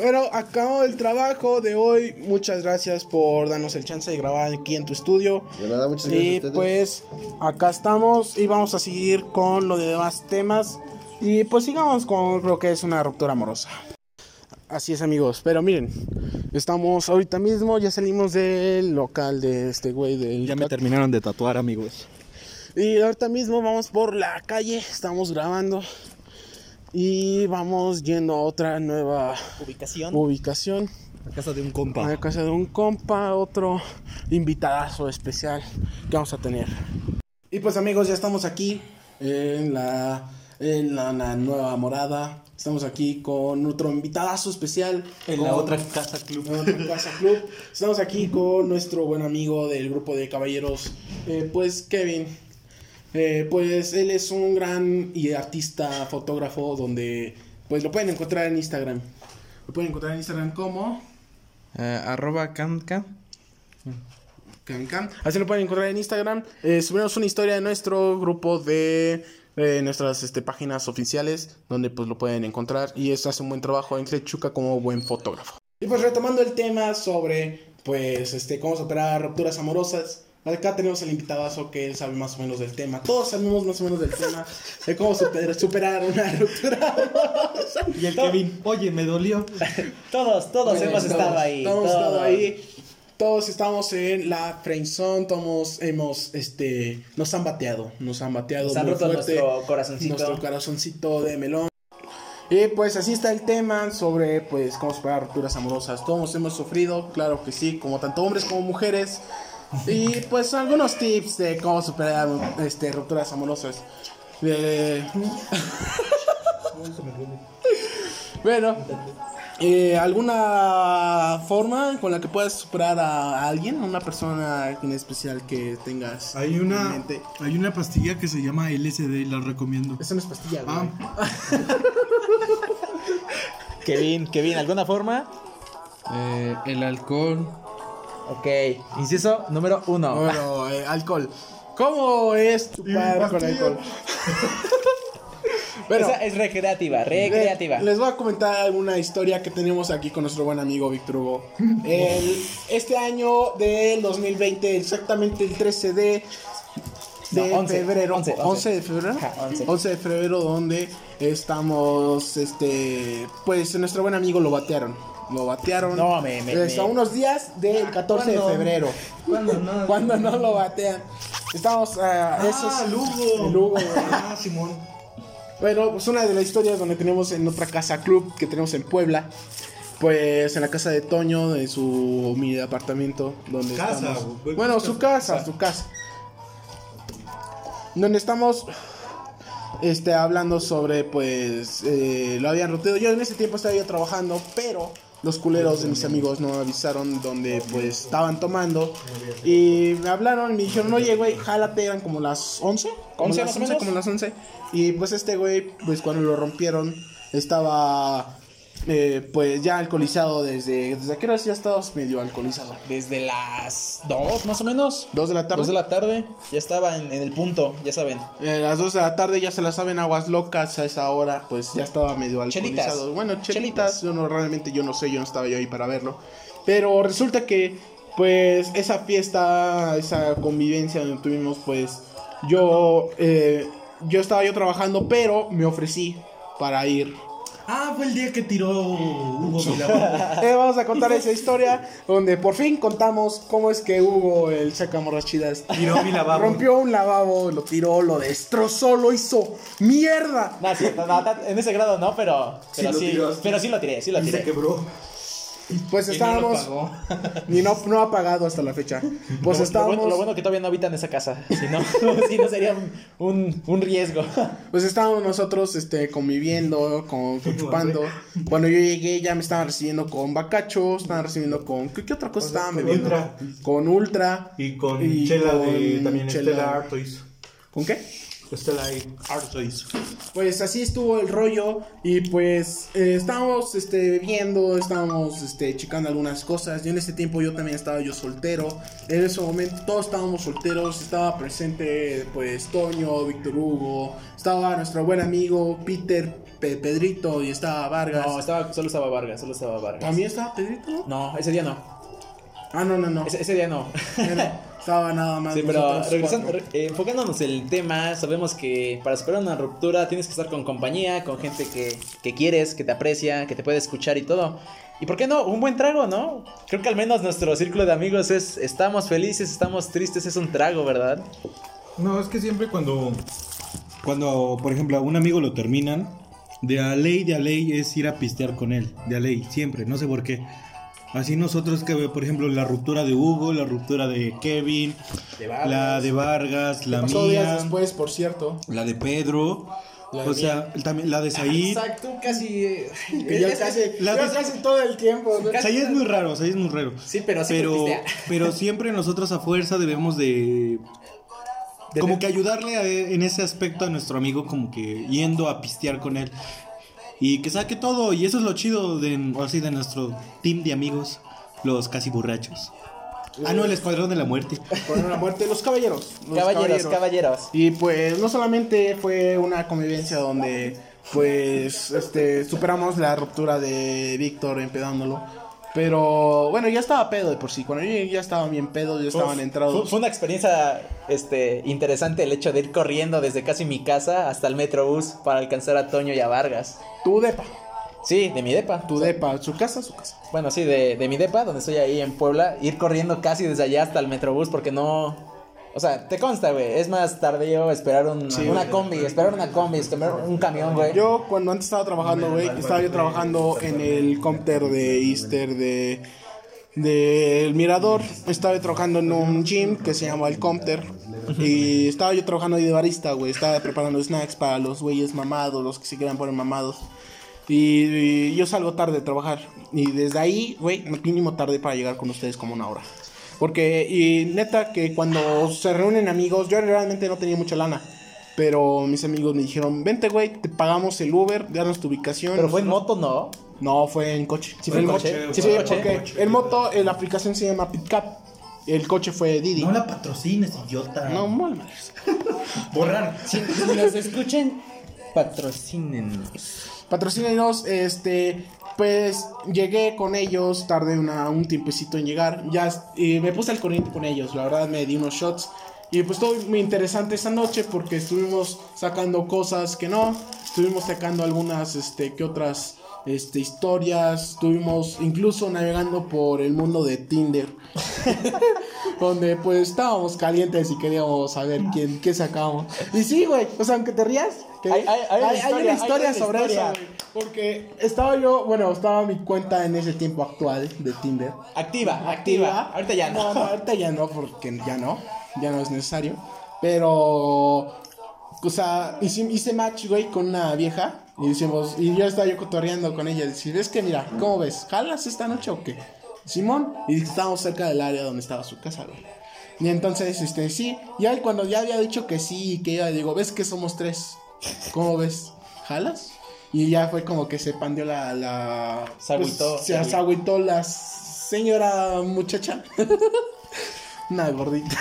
Bueno, acabó el trabajo de hoy. Muchas gracias por darnos el chance de grabar aquí en tu estudio. De nada, muchas gracias a Y ustedes. pues acá estamos y vamos a seguir con lo de demás temas. Y pues sigamos con lo que es una ruptura amorosa. Así es amigos, pero miren, estamos ahorita mismo, ya salimos del local de este güey del... Ya me terminaron de tatuar, amigos. Y ahorita mismo vamos por la calle, estamos grabando y vamos yendo a otra nueva Ubicación. ubicación. La casa de un A compa. la casa de un compa, otro invitadazo especial que vamos a tener. Y pues amigos, ya estamos aquí en la, en la, la nueva morada. Estamos aquí con otro invitadazo especial. En la otra casa club. en otra casa club. Estamos aquí con nuestro buen amigo del grupo de caballeros, eh, pues Kevin. Eh, pues él es un gran y artista fotógrafo donde pues lo pueden encontrar en Instagram. Lo pueden encontrar en Instagram como Eh, arroba camcam. Can Can. Así lo pueden encontrar en Instagram. Eh, subimos una historia de nuestro grupo de eh, nuestras este, páginas oficiales donde pues lo pueden encontrar y eso hace un buen trabajo en Chuca como buen fotógrafo. Y pues retomando el tema sobre pues este cómo superar rupturas amorosas. Acá tenemos al invitadazo que él sabe más o menos del tema. Todos sabemos más o menos del tema de cómo super- superar una ruptura amorosa. Y el Kevin, oye, me dolió. Todos, todos hemos Todos, estado ahí. Todos hemos todos. estado ahí. Todos estamos en la friendzone, todos hemos, este, nos han bateado, nos han bateado Nos han muy roto fuerte, nuestro corazoncito. nuestro corazoncito de melón. Y pues así está el tema sobre, pues, cómo superar rupturas amorosas. Todos hemos sufrido, claro que sí, como tanto hombres como mujeres. Y pues algunos tips de cómo superar, este, rupturas amorosas. Eh, (laughs) Bueno, eh, ¿alguna forma con la que puedas superar a, alguien, a una persona en especial que tengas Hay en una, mente? hay una pastilla que se llama LSD, la recomiendo. Esa no es pastilla, güey. Ah, (laughs) Kevin, Kevin, ¿alguna forma? Eh, el alcohol. Ok. Inciso número uno. Bueno, eh, alcohol. ¿Cómo es chupar con alcohol? (laughs) bueno, Esa es recreativa, le- recreativa. les voy a comentar una historia que tenemos aquí con nuestro buen amigo Víctor Hugo. El- (laughs) este año del 2020, exactamente el 13 de, de No, 11, febrero. 11, 11. de febrero. Ajá, 11. de febrero, donde estamos, este, pues nuestro buen amigo lo batearon. Lo batearon. No, me- me- a me- unos días del 14 de ¿Cuándo? febrero. ¿Cuándo no? (laughs) Cuando no lo batean. Estamos. ah, eso Ah, es- Lugo. Lugo. Ah, Simón. Bueno, pues una de las historias donde tenemos en otra casa club que tenemos en Puebla. Pues en la casa de Toño, de su mini departamento. Donde Casa, estamos- güey. Bueno, su casa, su casa. Donde estamos. este, hablando sobre, pues, eh, lo habían roteado. Yo en ese tiempo estaba yo trabajando, pero los culeros de mis amigos no avisaron donde, pues, estaban tomando. Y me hablaron y me dijeron, oye, güey, jálate, eran como las 11. Como 11 las más o menos. como las 11. Y pues este güey, pues cuando lo rompieron, estaba, eh, pues, ya alcoholizado desde... ¿Desde qué hora ya estabas medio alcoholizado? Desde las 2 más o menos. ¿Dos de la tarde? 2 de la tarde. Ya estaba en, en el punto, ya saben. Eh, las 2 de la tarde ya se la saben aguas locas a esa hora, pues ya estaba medio Chelitas. alcoholizado. Bueno, chelitas, Chelitas. yo no realmente yo no sé, yo no estaba yo ahí para verlo. Pero resulta que pues esa fiesta, esa convivencia donde tuvimos pues yo eh, yo estaba yo trabajando, pero me ofrecí para ir. Ah, fue el día que tiró Hugo. (laughs) Eh, vamos a contar esa historia donde por fin contamos cómo es que Hugo el sacamorrachidas Tiró mi lavabo. rompió un lavabo, lo tiró, lo destrozó, lo hizo mierda. No, sí, no, en ese grado no, pero, pero lo sí, tiró así. pero sí lo tiré, sí lo Y se tiré. quebró. Pues Y no lo estábamos. pagó. (laughs) Ni no, no ha pagado hasta la fecha. Pues lo, lo estábamos. bueno, lo bueno que todavía no habitan esa casa. Si no, (laughs) si no sería un, un, un riesgo. (laughs) Pues estábamos nosotros este, conviviendo, con, con chupando. Cuando yo llegué ya me estaban recibiendo con bacacho, estaban recibiendo con... ¿Qué, qué otra cosa estaban con bebiendo? Ultra. Con ultra. Y con Y chela con de también chela. Estela Artois. ¿Con qué? Artois. Pues así estuvo el rollo y pues eh, estábamos este, bebiendo, estábamos este, checando algunas cosas. Y en ese tiempo yo también estaba yo soltero. En ese momento todos estábamos solteros. Estaba presente pues Toño, Víctor Hugo, estaba nuestro buen amigo Peter, Pe- Pedrito y estaba Vargas. No, estaba, solo estaba Vargas, solo estaba Vargas. ¿También estaba Pedrito? no? No, ese día no. Ah, no, no, no. Ese, ese día no. (laughs) Estaba nada más. Sí, pero regresando, eh, enfocándonos en el tema, sabemos que para superar una ruptura tienes que estar con compañía, con gente que, que quieres, que te aprecia, que te puede escuchar y todo. ¿Y por qué no? Un buen trago, ¿no? Creo que al menos nuestro círculo de amigos es estamos felices, estamos tristes, es un trago, ¿verdad? No, es que siempre cuando, cuando, por ejemplo, a un amigo lo terminan, de a ley, de a ley es ir a pistear con él. De a ley, siempre, no sé por qué. Así nosotros que, por ejemplo, la ruptura de Hugo, la ruptura de Kevin, la de Vargas, la mía, después, por cierto. la de Pedro, La o sea, también la de Said. Exacto, casi... eh, (laughs) Que ya casi, la- casi todo el tiempo. ¿no? Said es muy raro, Said es muy raro. Sí, pero sí pero, pero siempre nosotros a fuerza debemos de De- como que ayudarle a- en ese aspecto a nuestro amigo como que yendo a pistear con él y que saque todo y eso es lo chido de así de nuestro team de amigos los casi borrachos ah no el escuadrón de la muerte Con la muerte de los caballeros. los Caballeros, caballeros. Y pues no solamente fue una convivencia donde pues este superamos la ruptura de Víctor empedándolo. Pero bueno, ya estaba pedo de por sí. Cuando yo llegué ya estaban bien pedos, ya estaban Fue, entrados. fue una experiencia este, interesante el hecho de ir corriendo desde casi mi casa hasta el Metrobús para alcanzar a Toño y a Vargas. Tu depa, Sí, de mi depa. tu depa, su casa, su casa. Bueno, sí, de, de mi depa, donde estoy ahí en Puebla, ir corriendo casi desde allá hasta el Metrobús porque no... O sea, te consta, güey, es más tardío esperar un- una combi, esperar una combi, esperar un camión, güey. Yo cuando antes estaba trabajando, güey, estaba yo trabajando en el Compter de Easter de del Mirador. Estaba yo trabajando en un gym que se llama el Compter. Y estaba yo trabajando ahí de barista, güey. Estaba preparando snacks para los güeyes mamados, los que se quieran poner mamados. Y, y yo salgo tarde de trabajar. Y desde ahí, güey, mínimo tarde para llegar con ustedes como una hora. Porque, y neta, que cuando se reúnen amigos, yo realmente no tenía mucha lana. Pero mis amigos me dijeron, vente, güey, te pagamos el Uber, danos tu ubicación. Pero fue en moto, ¿no? No, fue en coche. Sí, fue en coche. mo- Sí, Sí, coche. porque el moto, eh, la aplicación se llama Pitcap. El coche fue Didi. no la patrocines idiota No, mal, (laughs) borrar Si nos escuchan, patrocinen. Patrocínenos, este, pues llegué con ellos, tardé una, un tiempecito en llegar, ya y me puse al corriente con ellos, la verdad me di unos shots y pues todo muy interesante esa noche porque estuvimos sacando cosas que no, estuvimos sacando algunas, este, que otras, este, historias, estuvimos incluso navegando por el mundo de Tinder, (laughs) donde pues estábamos calientes y queríamos saber quién, qué sacamos. Y sí, güey, o sea, aunque te rías, que Hay- hay- hay una hay historia, una sobre historia. eso, güey. Porque estaba yo, bueno, estaba mi cuenta en ese tiempo actual de Tinder. Activa, activa. Ahorita ya no. No, no, ahorita ya no, porque ya no, ya no es necesario. Pero o sea, hice, hice match, güey, con una vieja. Y decimos, y yo estaba yo cotorreando con ella. Decir, es que mira, ¿cómo ves? ¿Jalas esta noche o qué? Simón, y estábamos cerca del área donde estaba su casa, güey. Y entonces, este, sí, ya cuando ya había dicho que sí y que iba, digo, ¿ves que somos tres? ¿Cómo ves? ¿Jalas? Y ya fue como que se pandeó la. la Se agüitó. pues, se, se agüitó la señora muchacha. (laughs) Una gordita.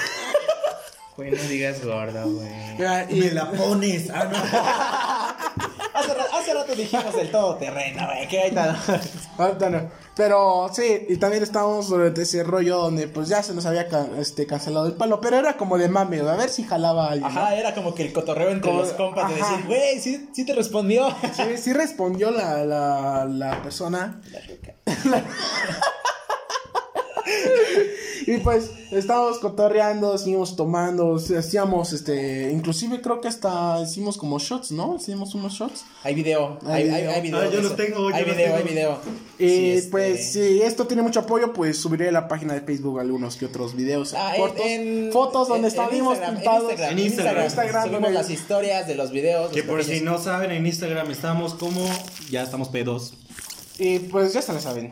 Güey, no digas gorda, güey. Ya, y- Me la pones. Ah, no. (laughs) Dijimos el todoterreno, güey. Que ahorita no. Ahorita no. Pero sí, y también estábamos durante ese rollo donde pues ya se nos había este, cancelado el palo, pero era como de mame, a ver si jalaba a alguien. ¿no? Ajá, era como que el cotorreo entre Como- los compas de decir, güey, sí, sí te respondió. Sí, sí respondió la, la, la persona. (laughs) y pues estábamos cotorreando, seguimos tomando, hacíamos este, inclusive creo que hasta hicimos como shots, ¿no? Hicimos unos shots. Hay video, hay, Hay hay, video. hay video. Ah, yo los tengo, yo Hay video, hay video. Y Sí, este- pues si esto tiene mucho apoyo, pues subiré a la página de Facebook algunos que otros videos, Ah, en- cortos, en- fotos donde estábamos Instagram, pintados. En Instagram, En en Instagram. Instagram, subimos donde- las historias de los videos. Que los por si no saben, en Instagram estamos como. Ya estamos pedos. Y pues ya se la saben.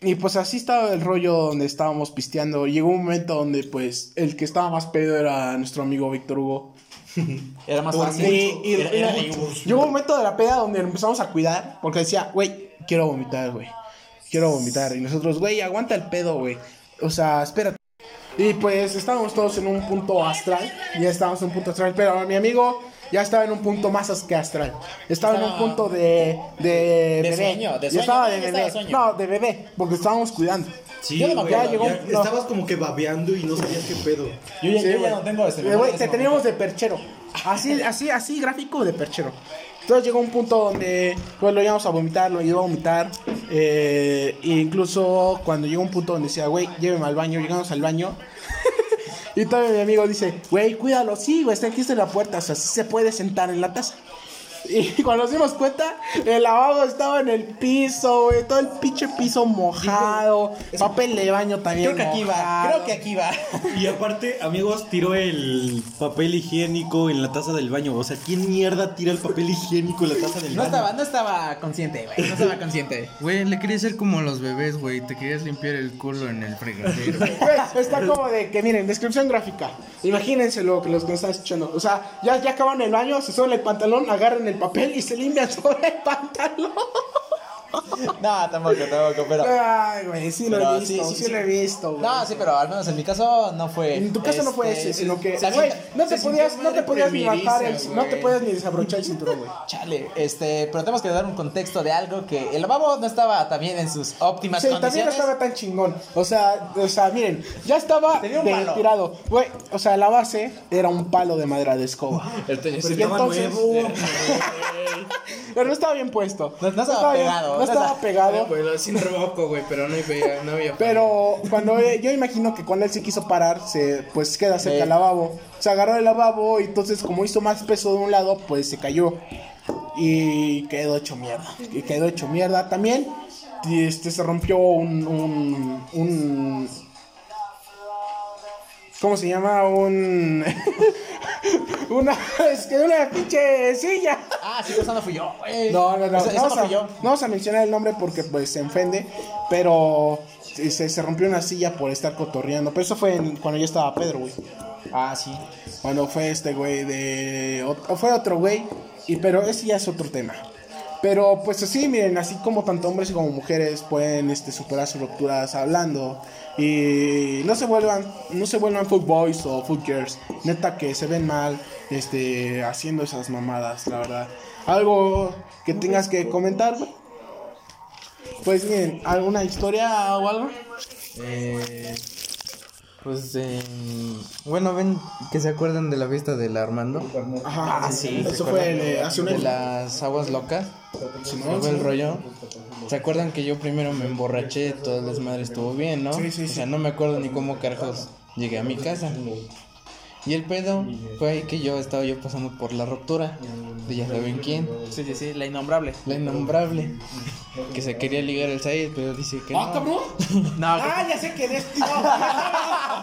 Y pues así estaba el rollo donde estábamos pisteando. Llegó un momento donde pues el que estaba más pedo era nuestro amigo Víctor Hugo. (laughs) Era más fácil. y- Era- era y- mucho. llegó un momento de la peda donde empezamos a cuidar. Porque decía, güey, quiero vomitar, güey. Quiero vomitar. Y nosotros, güey, aguanta el pedo, güey. O sea, espérate. Y pues estábamos todos en un punto astral. Ya estábamos en un punto astral. Pero mi amigo ya estaba en un punto más que astral. Estaba en un punto de. De, bebé. sueño, de Ya sueño. estaba de estaba bebé. sueño. No, de bebé. Porque estábamos cuidando. Sí, Yo no me güey, acuerdo. ya Ya llegó- no. Estabas como que babeando y no sabías qué pedo. Yo ya, Sí, yo ya güey. no tengo este Eh, güey, te teníamos de perchero. Así, así, así, gráfico de perchero. Entonces llegó un punto donde pues lo íbamos a vomitar, lo iba a vomitar. Eh, incluso cuando llegó un punto donde decía, güey, lléveme al baño, llegamos al baño. (laughs) y todavía mi amigo dice, güey, cuídalo, sí, güey, está aquí está en la puerta, o sea, sí se puede sentar en la taza. Y (laughs) cuando nos dimos cuenta, el lavabo estaba en el piso, güey, todo el pinche piso mojado, papel de baño también. Creo que aquí va, creo que aquí va. Y aparte, amigos, tiró el papel higiénico en la taza del baño. O sea, ¿quién mierda tira el papel higiénico en la taza del No baño? estaba, no estaba consciente, güey. No estaba consciente. Güey, le querías ser como los bebés, güey. Te querías limpiar el culo en el fregadero. (laughs) Güey, está como de que, miren, descripción gráfica. Imagínense lo que los que nos están escuchando. O sea, ya, ya acaban el baño, se suben el pantalón, agarran el papel y se limpian sobre el pantalón. (laughs) No, tampoco, tampoco, pero. Ay, güey, sí lo Pero he visto, sí, sí, sí, lo he visto. güey. No, sí, pero al menos en mi caso no fue. En tu caso no fue este, ese, sino que, güey, no te podías, no te podías ni bajar, el, no te podías ni desabrochar el cinturón, güey. (laughs) Chale, este, pero tenemos que dar un contexto de algo que el lavabo no estaba también en sus óptimas Sí, también no condiciones. estaba tan chingón. O sea, o sea, miren, ya estaba tirado. Güey, o sea, la base era un palo de madera de escoba. El Y entonces, nuevo. (laughs) pero no estaba bien puesto. No- no estaba bien- pegado, No no estaba pegado. Bueno, sin remoco, güey, pero no había, no había (laughs) Pero cuando eh, yo imagino que cuando él se quiso parar, se pues queda cerca del lavabo. Se agarró el lavabo y entonces como hizo más peso de un lado, pues se cayó. Y quedó hecho mierda. Y quedó hecho mierda también. Y este se rompió un un, un ¿Cómo se llama? Un (laughs) una es que una pinche silla. Ah, sí, esa no fui yo, güey. No, no, no. Esa, no, esa no fui yo. no vamos a mencionar el nombre porque pues se ofende. Pero se, se rompió una silla por estar cotorreando. Pero eso fue en- cuando yo estaba Pedro, güey. Ah, sí. Cuando fue este güey de. o- fue otro güey. Y pero ese ya es otro tema. Pero pues así, miren, así como tanto hombres como mujeres pueden este, superar sus rupturas hablando. Y no se vuelvan, no se vuelvan foot boys o foot girls. Neta que se ven mal este, haciendo esas mamadas, la verdad. Algo que tengas que comentar. Pues miren, ¿alguna historia o algo? Eh, pues, eh, bueno, ven que se acuerdan de la fiesta del Armando. Ajá, Ah, sí, Eso ¿se fue hace un De las aguas locas. Sí, ¿No ¿no? fue el rollo? ¿Se acuerdan que yo primero me emborraché? Todas las madres estuvo bien, ¿no? Sí, sí, O sea, no me acuerdo ni cómo carajos llegué a mi casa. Y el pedo fue ahí que yo estaba yo pasando por la ruptura. De ya saben quién. Sí, sí, sí, la innombrable. La innombrable. Que se quería ligar el Said, pero dice que no. ¡Ah, cabrón! (laughs) No, ¡Ah, ya sé quién es! No,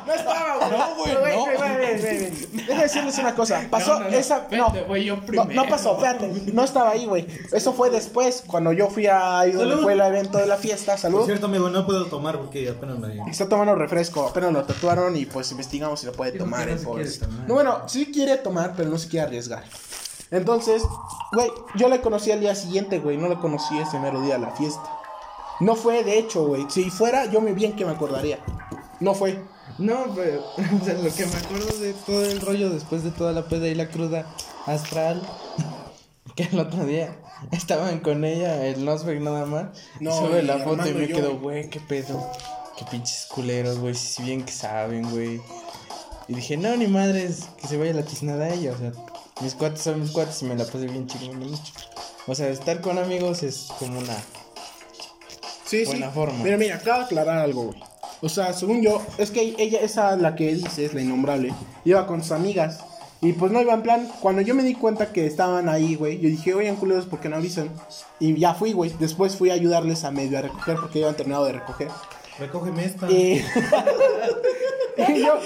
no estaba, güey. No, güey, no. Güey, güey, güey, güey. Déjame decirles una cosa. Pasó No, no, no, esa. No, no, primero. no pasó, espérate. No estaba ahí, güey. Eso fue después, cuando yo fui a ahí donde fue el evento de la fiesta. Por Salud. cierto, amigo, no puedo tomar porque apenas me. Está tomando refresco, apenas lo tatuaron y pues investigamos si lo puede tomar. que no tomar. Bueno, sí quiere tomar, pero no se quiere arriesgar. Entonces, güey, yo le conocí al día siguiente, güey, no le conocí ese mero día de la fiesta. No fue, de hecho, güey. Si fuera, yo me bien que me acordaría. No fue. No, pero (laughs) o sea, lo que me acuerdo de todo el rollo después de toda la peda y la cruda astral, (laughs) que el otro día estaban con ella, el Nosberg nada más, No, sube la foto y me yo, quedo, güey, qué pedo, qué pinches culeros, güey, si bien que saben, güey. Y dije, no, ni madres, que se vaya la tiznada a ella, o sea, mis cuates son mis cuates y me la pasé bien chingón. O sea, estar con amigos es como una... Sí, Buena sí. forma. Mira, mira, acabo de aclarar algo, güey. O sea, según yo, es que ella, esa la que dice, es la innombrable, iba con sus amigas. Y pues no iba en plan, cuando yo me di cuenta que estaban ahí, güey, yo dije, oigan, culeros, ¿por qué no avisan? Y ya fui, güey. Después fui a ayudarles a medio a recoger porque ya habían terminado de recoger. Recógeme esta. (laughs) Y, yo,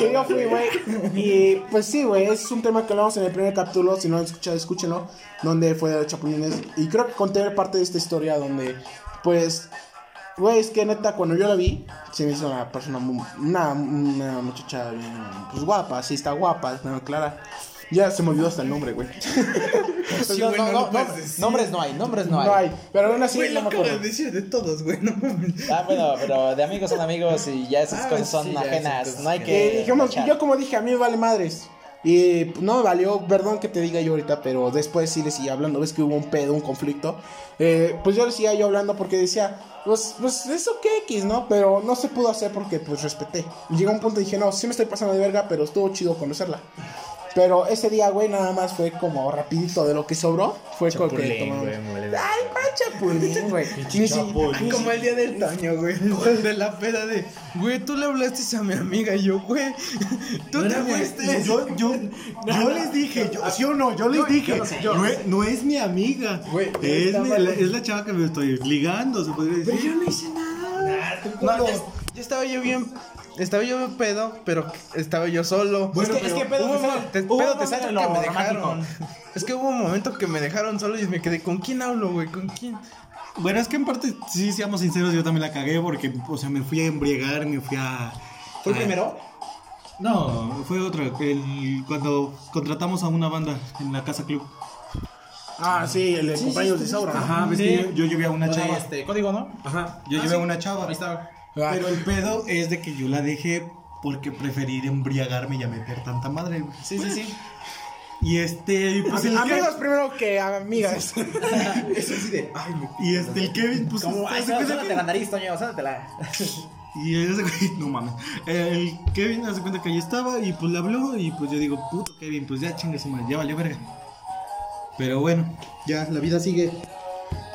y yo fui, güey. Y pues sí, güey, es un tema que hablamos en el primer capítulo. Si no lo han escuchado, escúchenlo. Donde fue de los chapulines. Y creo que conté parte de esta historia donde, pues, güey, es que neta, cuando yo la vi, se me hizo una persona, muy- una, una muchacha pues guapa, sí está guapa, clara. Ya se me olvidó hasta el nombre, güey. (laughs) No, no, no, no, nombres no hay, nombres no hay. No hay, pero aún así Güey, no me de acuerdo. de todos, güey, no mames. Ah, bueno, pero de amigos son amigos y ya esas Ah, cosas son sí, ajenas. No hay Que dijimos, echar. yo como dije, a mí me vale madres. Y no me valió, perdón que te diga yo ahorita, pero después sí le seguía hablando. Ves que hubo un pedo, un conflicto. Eh, pues yo le seguía yo hablando porque decía, pues, pues eso que X, ¿no? Pero no se pudo hacer porque pues respeté. Llegó un punto y dije, no, sí me estoy pasando de verga, pero estuvo chido conocerla. Pero ese día, güey, nada más fue como rapidito de lo que sobró. Fue con que tomamos. Ay, pa' chapulín, güey. (laughs) Como el día del Toño, güey. De la peda de, güey, tú le hablaste a mi amiga y yo, güey, tú te fuiste. Yo, yo, (laughs) yo les dije, yo, ¿sí o no? Yo les dije, no, es, no es mi amiga. Güey, es, la, es la chava que me estoy ligando, se podría decir. yo no hice nada. Yo estaba yo bien. Estaba yo pedo, pero estaba yo solo. Bueno, es que, es que pedo Hubo te un sale- te- pedo te sale momento que me dejaron. Es que hubo un momento que me dejaron solo y me quedé, ¿con quién hablo, güey? ¿Con quién? Bueno, es que en parte, sí, seamos sinceros, yo también la cagué porque, o sea, me fui a embriagar, me fui a... ¿Fue el primero? No, fue otro, el, cuando contratamos a una banda en la Casa Club. Ah, sí, el de compañeros de Saura. Ajá, ves Sí. que yo, yo llevé a una chava. este código, ¿no? Ajá, yo llevé a una chava. Ahí está. Pero el pedo es de que yo la dejé porque preferí embriagarme y a meter tanta madre. güey. Sí, sí, sí. Y este, pues el Amigos Kevin, primero que amigas. (laughs) Eso así de, ay, me y este, el Kevin, pues, Como, ay, sónate que- la nariz, Toño, sónatela. (laughs) y ese güey, no mames, el Kevin hace cuenta que ahí estaba y pues le habló y pues yo digo, puto Kevin, pues ya chingue su madre, ya valió verga. Pero bueno, ya, la vida sigue.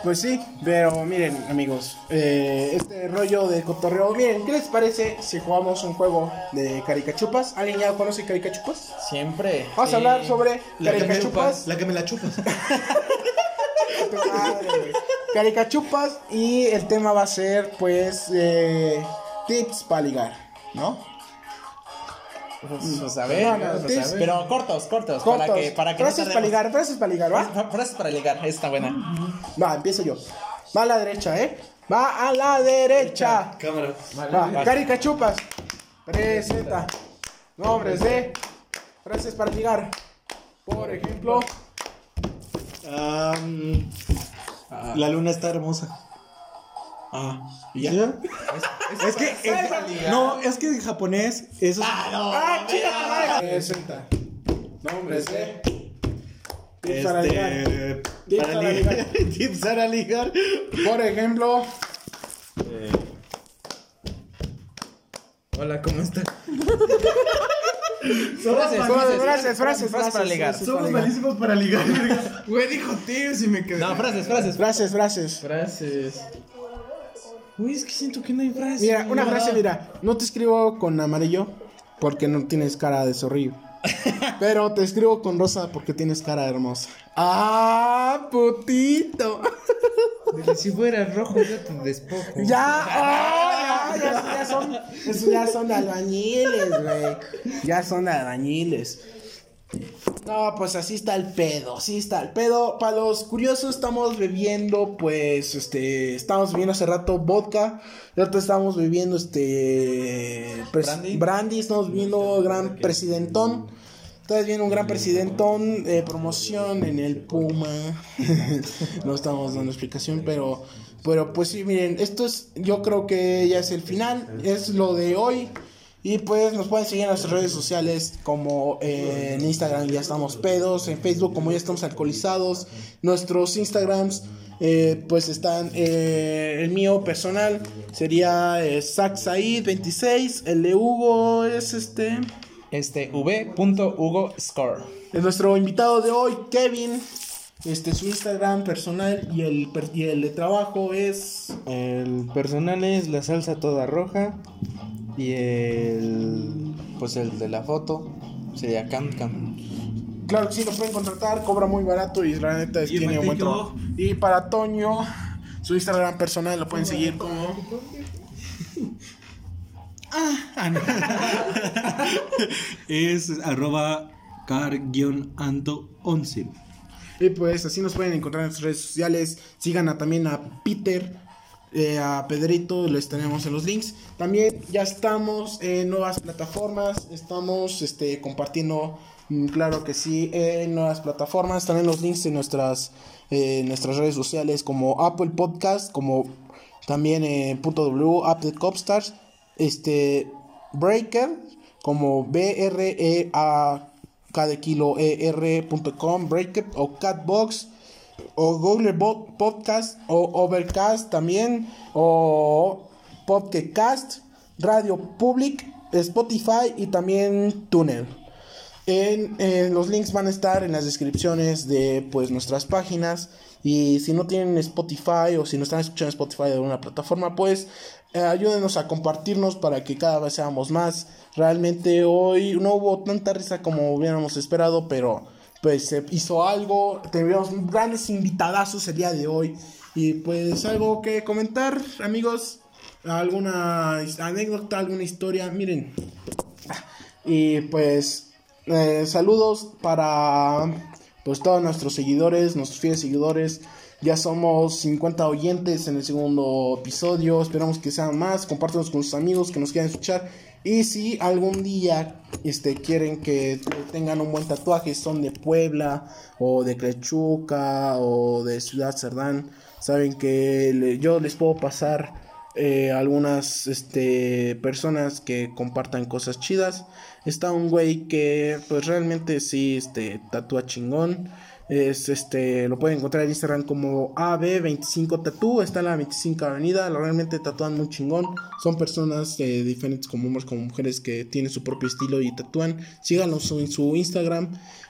Pues sí, pero miren, amigos, eh, este rollo de cotorreo, miren, ¿qué les parece si jugamos un juego de caricachupas? ¿Alguien ya conoce caricachupas? Siempre. Vamos sí. a hablar sobre La que me caricachupas. La que me la chupas. (laughs) Madre. Caricachupas y el tema va a ser, pues, eh, tips para ligar, ¿no? A ver, No, no, a tips. ver. pero cortos, cortos, Cortos, para que para que no frases para ligar, frases para ligar, ¿va? Fra- Frases para ligar, está buena. Va, empiezo yo. Va a la derecha, ¿eh? Va a la derecha. Cámara. Va, caricachupas. Presenta. Nombres de frases para ligar. Por ejemplo, la luna está hermosa. Ah, ¿Y ya? Es, que en- no, es que en japonés eso es- ah, chica tu madre. Presenta. Nombres de tips para ligar. este, Tips para ligar. Tips para (laughs) ligar. Por ejemplo, Hola, ¿cómo está? (laughs) Frases, frases, frases, frases, frases para ligar. Somos malísimos para ligar. Güey, dijo tío y me quedé. No, frases, frases. Frases, frases. Frases. Uy, es que siento que no hay frases. Mira, una frase, mira. No te escribo con amarillo. porque no tienes cara de zorrillo. (laughs) Pero te escribo con rosa porque tienes cara hermosa. ¡Ah, putito! Dile, si fuera rojo, yo te despojo. Ya, ah, ya, ya, ya son, ya son de albañiles, güey. Ya son de albañiles. No, pues así está el pedo, así está el pedo. Para los curiosos estamos bebiendo, pues, este, estamos bebiendo hace rato vodka. Y ahorita estamos bebiendo, este, Brandy. brandy. Estamos bebiendo gran presidentón. Estás viendo un gran presidentón de promoción en el Puma. (laughs) no estamos dando explicación, pero, pero pues sí, miren, esto es, yo creo que ya es el final, es lo de hoy. Y pues nos pueden seguir en nuestras redes sociales como eh, en Instagram ya estamos pedos, en Facebook como ya estamos alcoholizados, nuestros Instagrams eh, pues están, eh, el mío personal sería eh, Said26, el de Hugo es este... Este, v.hugo score. Es nuestro invitado de hoy, Kevin. Este, su Instagram personal y el, y el de trabajo es. El personal es la salsa toda roja. Y el. Pues el de la foto sería Cam. Claro que sí, lo pueden contratar, cobra muy barato y la neta es tiene un buen trabajo. Y para Toño, su Instagram personal lo pueden seguir como. (laughs) (laughs) Es arroba car-anto11. Y pues así nos pueden encontrar en nuestras redes sociales. Sigan a- también a Peter, eh, a Pedrito, les tenemos en los links. También ya estamos en nuevas plataformas. Estamos este, compartiendo, mm, claro que sí, en nuevas plataformas. También los links en nuestras, eh, nuestras redes sociales como Apple Podcast, como también punto .w, App de Copstars, este, Breaker, como B R A K de kilo E R.com, Breaker o Catbox o Google Podcast o Overcast también o Podcast, Radio Public, Spotify y también Tunnel. En los links van a estar en las descripciones de pues nuestras páginas y si no tienen Spotify o si no están escuchando Spotify de alguna plataforma pues eh, ayúdenos a compartirnos para que cada vez seamos más realmente hoy no hubo tanta risa como hubiéramos esperado pero pues se hizo algo tuvimos grandes invitadazos el día de hoy y pues algo que comentar amigos alguna anécdota alguna historia miren y pues eh, saludos para pues todos nuestros seguidores, nuestros fieles seguidores. Ya somos 50 oyentes en el segundo episodio. Esperamos que sean más. Compártanos con sus amigos que nos quieran escuchar. Y si algún día este, quieren que tengan un buen tatuaje, son de Puebla o de Crechuca o de Ciudad Cerdán, saben que yo les puedo pasar eh, algunas este, personas que compartan cosas chidas. Está un güey que pues realmente sí este, tatúa chingón. Es este, lo pueden encontrar en Instagram como AB25 Tatú, está en la 25 Avenida, realmente tatúan muy chingón. Son personas eh, diferentes como hombres como mujeres que tienen su propio estilo y tatúan. Síganos en su Instagram.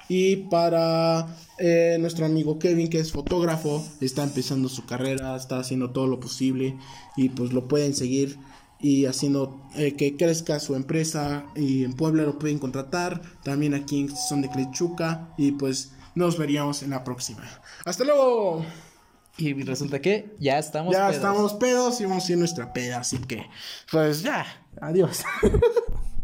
Y para eh, nuestro amigo Kevin, que es fotógrafo, está empezando su carrera, está haciendo todo lo posible y pues lo pueden seguir y haciendo eh, que crezca su empresa y en Puebla lo pueden contratar, también aquí Son de Clechuca y pues nos veríamos en la próxima. Hasta luego. Y resulta que ya estamos ya pedos. estamos pedos y vamos a ir nuestra peda, así que pues ya, adiós. (laughs)